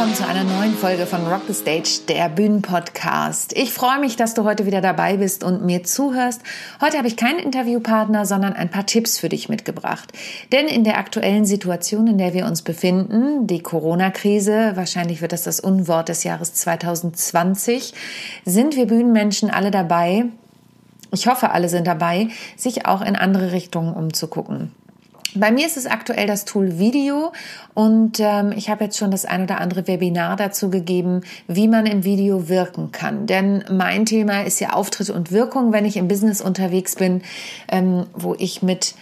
Willkommen zu einer neuen Folge von Rock the Stage, der Bühnenpodcast. Ich freue mich, dass du heute wieder dabei bist und mir zuhörst. Heute habe ich keinen Interviewpartner, sondern ein paar Tipps für dich mitgebracht. Denn in der aktuellen Situation, in der wir uns befinden, die Corona-Krise, wahrscheinlich wird das das Unwort des Jahres 2020, sind wir Bühnenmenschen alle dabei, ich hoffe, alle sind dabei, sich auch in andere Richtungen umzugucken. Bei mir ist es aktuell das Tool Video und ähm, ich habe jetzt schon das ein oder andere Webinar dazu gegeben, wie man im Video wirken kann. Denn mein Thema ist ja Auftritt und Wirkung, wenn ich im Business unterwegs bin, ähm, wo ich mit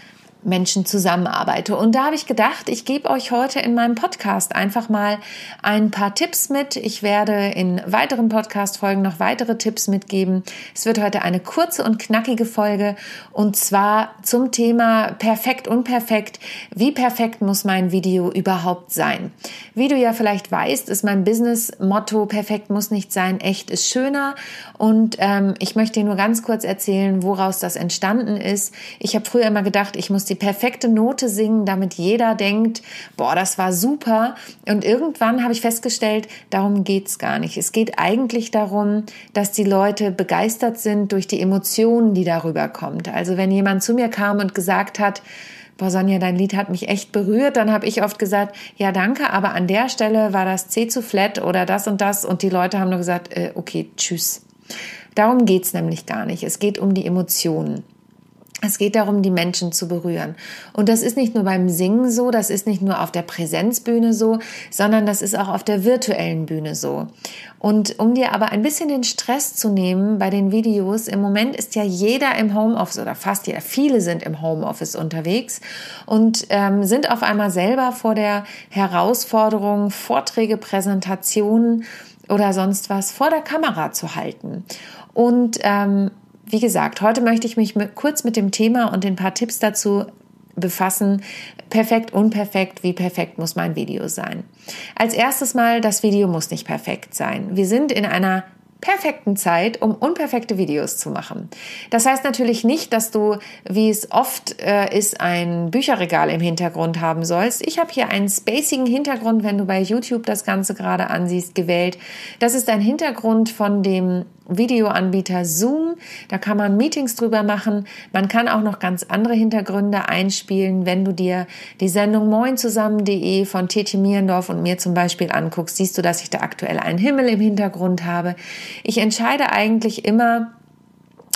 Menschen zusammenarbeite. Und da habe ich gedacht, ich gebe euch heute in meinem Podcast einfach mal ein paar Tipps mit. Ich werde in weiteren Podcast-Folgen noch weitere Tipps mitgeben. Es wird heute eine kurze und knackige Folge und zwar zum Thema perfekt, unperfekt. Wie perfekt muss mein Video überhaupt sein? Wie du ja vielleicht weißt, ist mein Business-Motto perfekt muss nicht sein, echt ist schöner. Und ähm, ich möchte dir nur ganz kurz erzählen, woraus das entstanden ist. Ich habe früher immer gedacht, ich muss die perfekte Note singen, damit jeder denkt, boah, das war super. Und irgendwann habe ich festgestellt, darum geht's gar nicht. Es geht eigentlich darum, dass die Leute begeistert sind durch die Emotionen, die darüber kommt. Also wenn jemand zu mir kam und gesagt hat, boah Sonja, dein Lied hat mich echt berührt, dann habe ich oft gesagt, ja danke, aber an der Stelle war das C zu flat oder das und das und die Leute haben nur gesagt, äh, okay, tschüss. Darum geht's nämlich gar nicht. Es geht um die Emotionen. Es geht darum, die Menschen zu berühren. Und das ist nicht nur beim Singen so, das ist nicht nur auf der Präsenzbühne so, sondern das ist auch auf der virtuellen Bühne so. Und um dir aber ein bisschen den Stress zu nehmen bei den Videos, im Moment ist ja jeder im Homeoffice oder fast jeder, viele sind im Homeoffice unterwegs und ähm, sind auf einmal selber vor der Herausforderung, Vorträge, Präsentationen oder sonst was vor der Kamera zu halten. Und ähm, wie gesagt, heute möchte ich mich mit, kurz mit dem Thema und den paar Tipps dazu befassen. Perfekt, unperfekt, wie perfekt muss mein Video sein? Als erstes mal, das Video muss nicht perfekt sein. Wir sind in einer perfekten Zeit, um unperfekte Videos zu machen. Das heißt natürlich nicht, dass du, wie es oft äh, ist, ein Bücherregal im Hintergrund haben sollst. Ich habe hier einen spacigen Hintergrund, wenn du bei YouTube das Ganze gerade ansiehst, gewählt. Das ist ein Hintergrund von dem Videoanbieter Zoom. Da kann man Meetings drüber machen. Man kann auch noch ganz andere Hintergründe einspielen. Wenn du dir die Sendung Moin zusammen.de von Tetje Mierendorf und mir zum Beispiel anguckst, siehst du, dass ich da aktuell einen Himmel im Hintergrund habe. Ich entscheide eigentlich immer,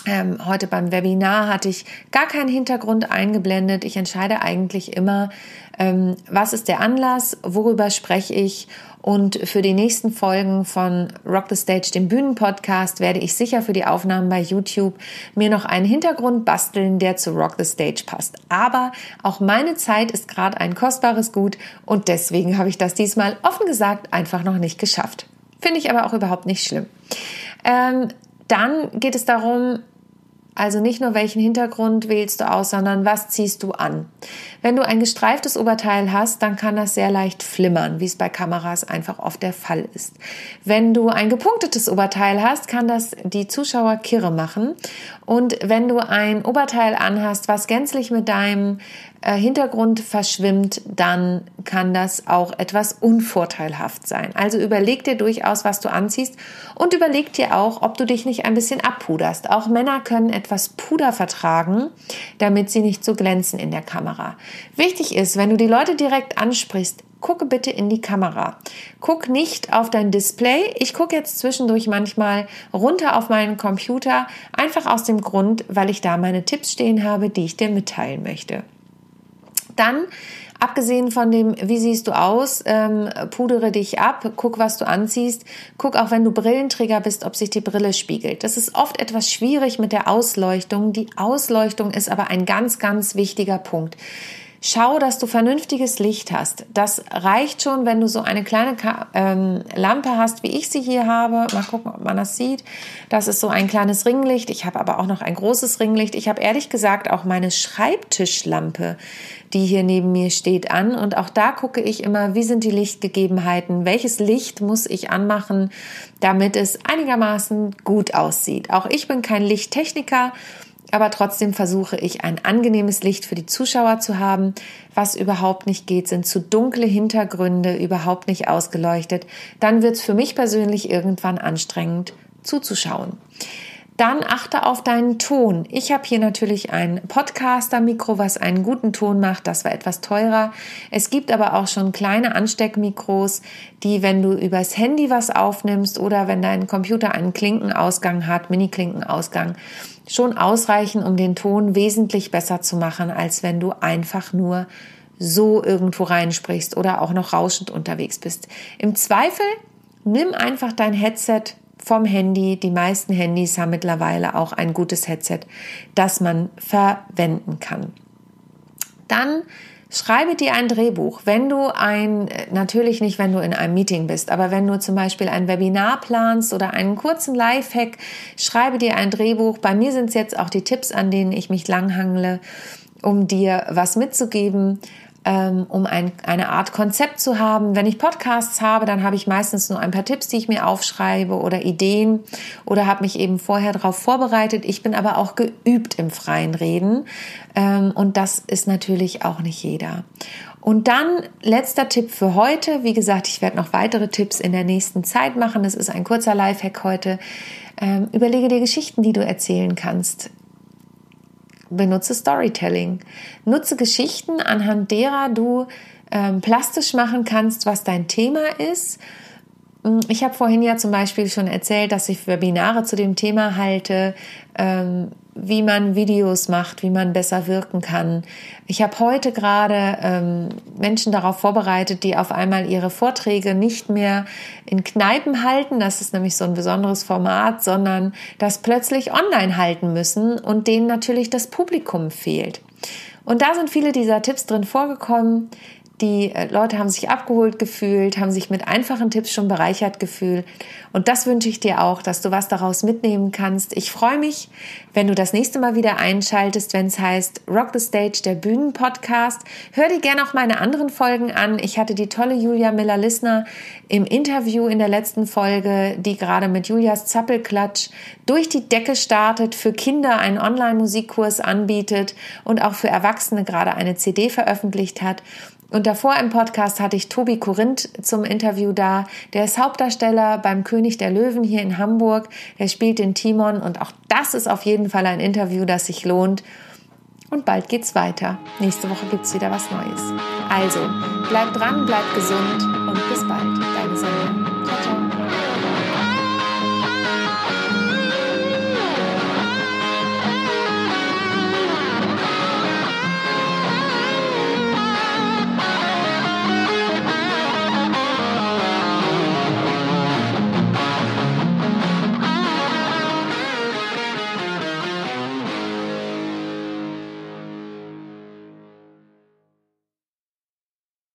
ähm, heute beim Webinar hatte ich gar keinen Hintergrund eingeblendet. Ich entscheide eigentlich immer, ähm, was ist der Anlass, worüber spreche ich und für die nächsten Folgen von Rock the Stage, dem Bühnenpodcast, werde ich sicher für die Aufnahmen bei YouTube mir noch einen Hintergrund basteln, der zu Rock the Stage passt. Aber auch meine Zeit ist gerade ein kostbares Gut und deswegen habe ich das diesmal offen gesagt einfach noch nicht geschafft. Finde ich aber auch überhaupt nicht schlimm. Ähm, dann geht es darum, also nicht nur welchen Hintergrund wählst du aus, sondern was ziehst du an. Wenn du ein gestreiftes Oberteil hast, dann kann das sehr leicht flimmern, wie es bei Kameras einfach oft der Fall ist. Wenn du ein gepunktetes Oberteil hast, kann das die Zuschauer kirre machen. Und wenn du ein Oberteil anhast, was gänzlich mit deinem Hintergrund verschwimmt, dann kann das auch etwas unvorteilhaft sein. Also überleg dir durchaus, was du anziehst und überleg dir auch, ob du dich nicht ein bisschen abpuderst. Auch Männer können etwas Puder vertragen, damit sie nicht so glänzen in der Kamera. Wichtig ist, wenn du die Leute direkt ansprichst, gucke bitte in die Kamera. Guck nicht auf dein Display. Ich gucke jetzt zwischendurch manchmal runter auf meinen Computer, einfach aus dem Grund, weil ich da meine Tipps stehen habe, die ich dir mitteilen möchte. Dann Abgesehen von dem, wie siehst du aus, ähm, pudere dich ab, guck, was du anziehst, guck auch, wenn du Brillenträger bist, ob sich die Brille spiegelt. Das ist oft etwas schwierig mit der Ausleuchtung. Die Ausleuchtung ist aber ein ganz, ganz wichtiger Punkt. Schau, dass du vernünftiges Licht hast. Das reicht schon, wenn du so eine kleine ähm, Lampe hast, wie ich sie hier habe. Mal gucken, ob man das sieht. Das ist so ein kleines Ringlicht. Ich habe aber auch noch ein großes Ringlicht. Ich habe ehrlich gesagt auch meine Schreibtischlampe, die hier neben mir steht, an. Und auch da gucke ich immer, wie sind die Lichtgegebenheiten? Welches Licht muss ich anmachen, damit es einigermaßen gut aussieht? Auch ich bin kein Lichttechniker aber trotzdem versuche ich ein angenehmes Licht für die Zuschauer zu haben. Was überhaupt nicht geht, sind zu dunkle Hintergründe, überhaupt nicht ausgeleuchtet. Dann wird es für mich persönlich irgendwann anstrengend zuzuschauen. Dann achte auf deinen Ton. Ich habe hier natürlich ein Podcaster-Mikro, was einen guten Ton macht. Das war etwas teurer. Es gibt aber auch schon kleine Ansteckmikros, die, wenn du übers Handy was aufnimmst oder wenn dein Computer einen Klinkenausgang hat, Mini-Klinkenausgang, schon ausreichen, um den Ton wesentlich besser zu machen, als wenn du einfach nur so irgendwo reinsprichst oder auch noch rauschend unterwegs bist. Im Zweifel nimm einfach dein Headset vom Handy. Die meisten Handys haben mittlerweile auch ein gutes Headset, das man verwenden kann. Dann Schreibe dir ein Drehbuch. Wenn du ein, natürlich nicht, wenn du in einem Meeting bist, aber wenn du zum Beispiel ein Webinar planst oder einen kurzen Lifehack, schreibe dir ein Drehbuch. Bei mir sind es jetzt auch die Tipps, an denen ich mich langhangle, um dir was mitzugeben um ein, eine Art Konzept zu haben. Wenn ich Podcasts habe, dann habe ich meistens nur ein paar Tipps, die ich mir aufschreibe oder Ideen oder habe mich eben vorher darauf vorbereitet. Ich bin aber auch geübt im freien Reden ähm, und das ist natürlich auch nicht jeder. Und dann letzter Tipp für heute. Wie gesagt, ich werde noch weitere Tipps in der nächsten Zeit machen. Das ist ein kurzer Lifehack heute. Ähm, überlege dir Geschichten, die du erzählen kannst benutze Storytelling. Nutze Geschichten, anhand derer du ähm, plastisch machen kannst, was dein Thema ist. Mm, ich habe vorhin ja zum Beispiel schon erzählt, dass ich Webinare zu dem Thema halte. Ähm, wie man Videos macht, wie man besser wirken kann. Ich habe heute gerade ähm, Menschen darauf vorbereitet, die auf einmal ihre Vorträge nicht mehr in Kneipen halten, das ist nämlich so ein besonderes Format, sondern das plötzlich online halten müssen und denen natürlich das Publikum fehlt. Und da sind viele dieser Tipps drin vorgekommen. Die äh, Leute haben sich abgeholt gefühlt, haben sich mit einfachen Tipps schon bereichert gefühlt. Und das wünsche ich dir auch, dass du was daraus mitnehmen kannst. Ich freue mich, wenn du das nächste Mal wieder einschaltest, wenn es heißt Rock the Stage, der Bühnenpodcast. Hör dir gerne auch meine anderen Folgen an. Ich hatte die tolle Julia Miller-Lissner im Interview in der letzten Folge, die gerade mit Julias Zappelklatsch durch die Decke startet, für Kinder einen Online-Musikkurs anbietet und auch für Erwachsene gerade eine CD veröffentlicht hat. Und davor im Podcast hatte ich Tobi Korinth zum Interview da. Der ist Hauptdarsteller beim König der Löwen hier in Hamburg. Er spielt den Timon und auch das ist auf jeden Fall ein Interview, das sich lohnt. Und bald geht's weiter. Nächste Woche gibt's wieder was Neues. Also, bleib dran, bleib gesund und bis bald. Deine Sonja. Ciao, ciao.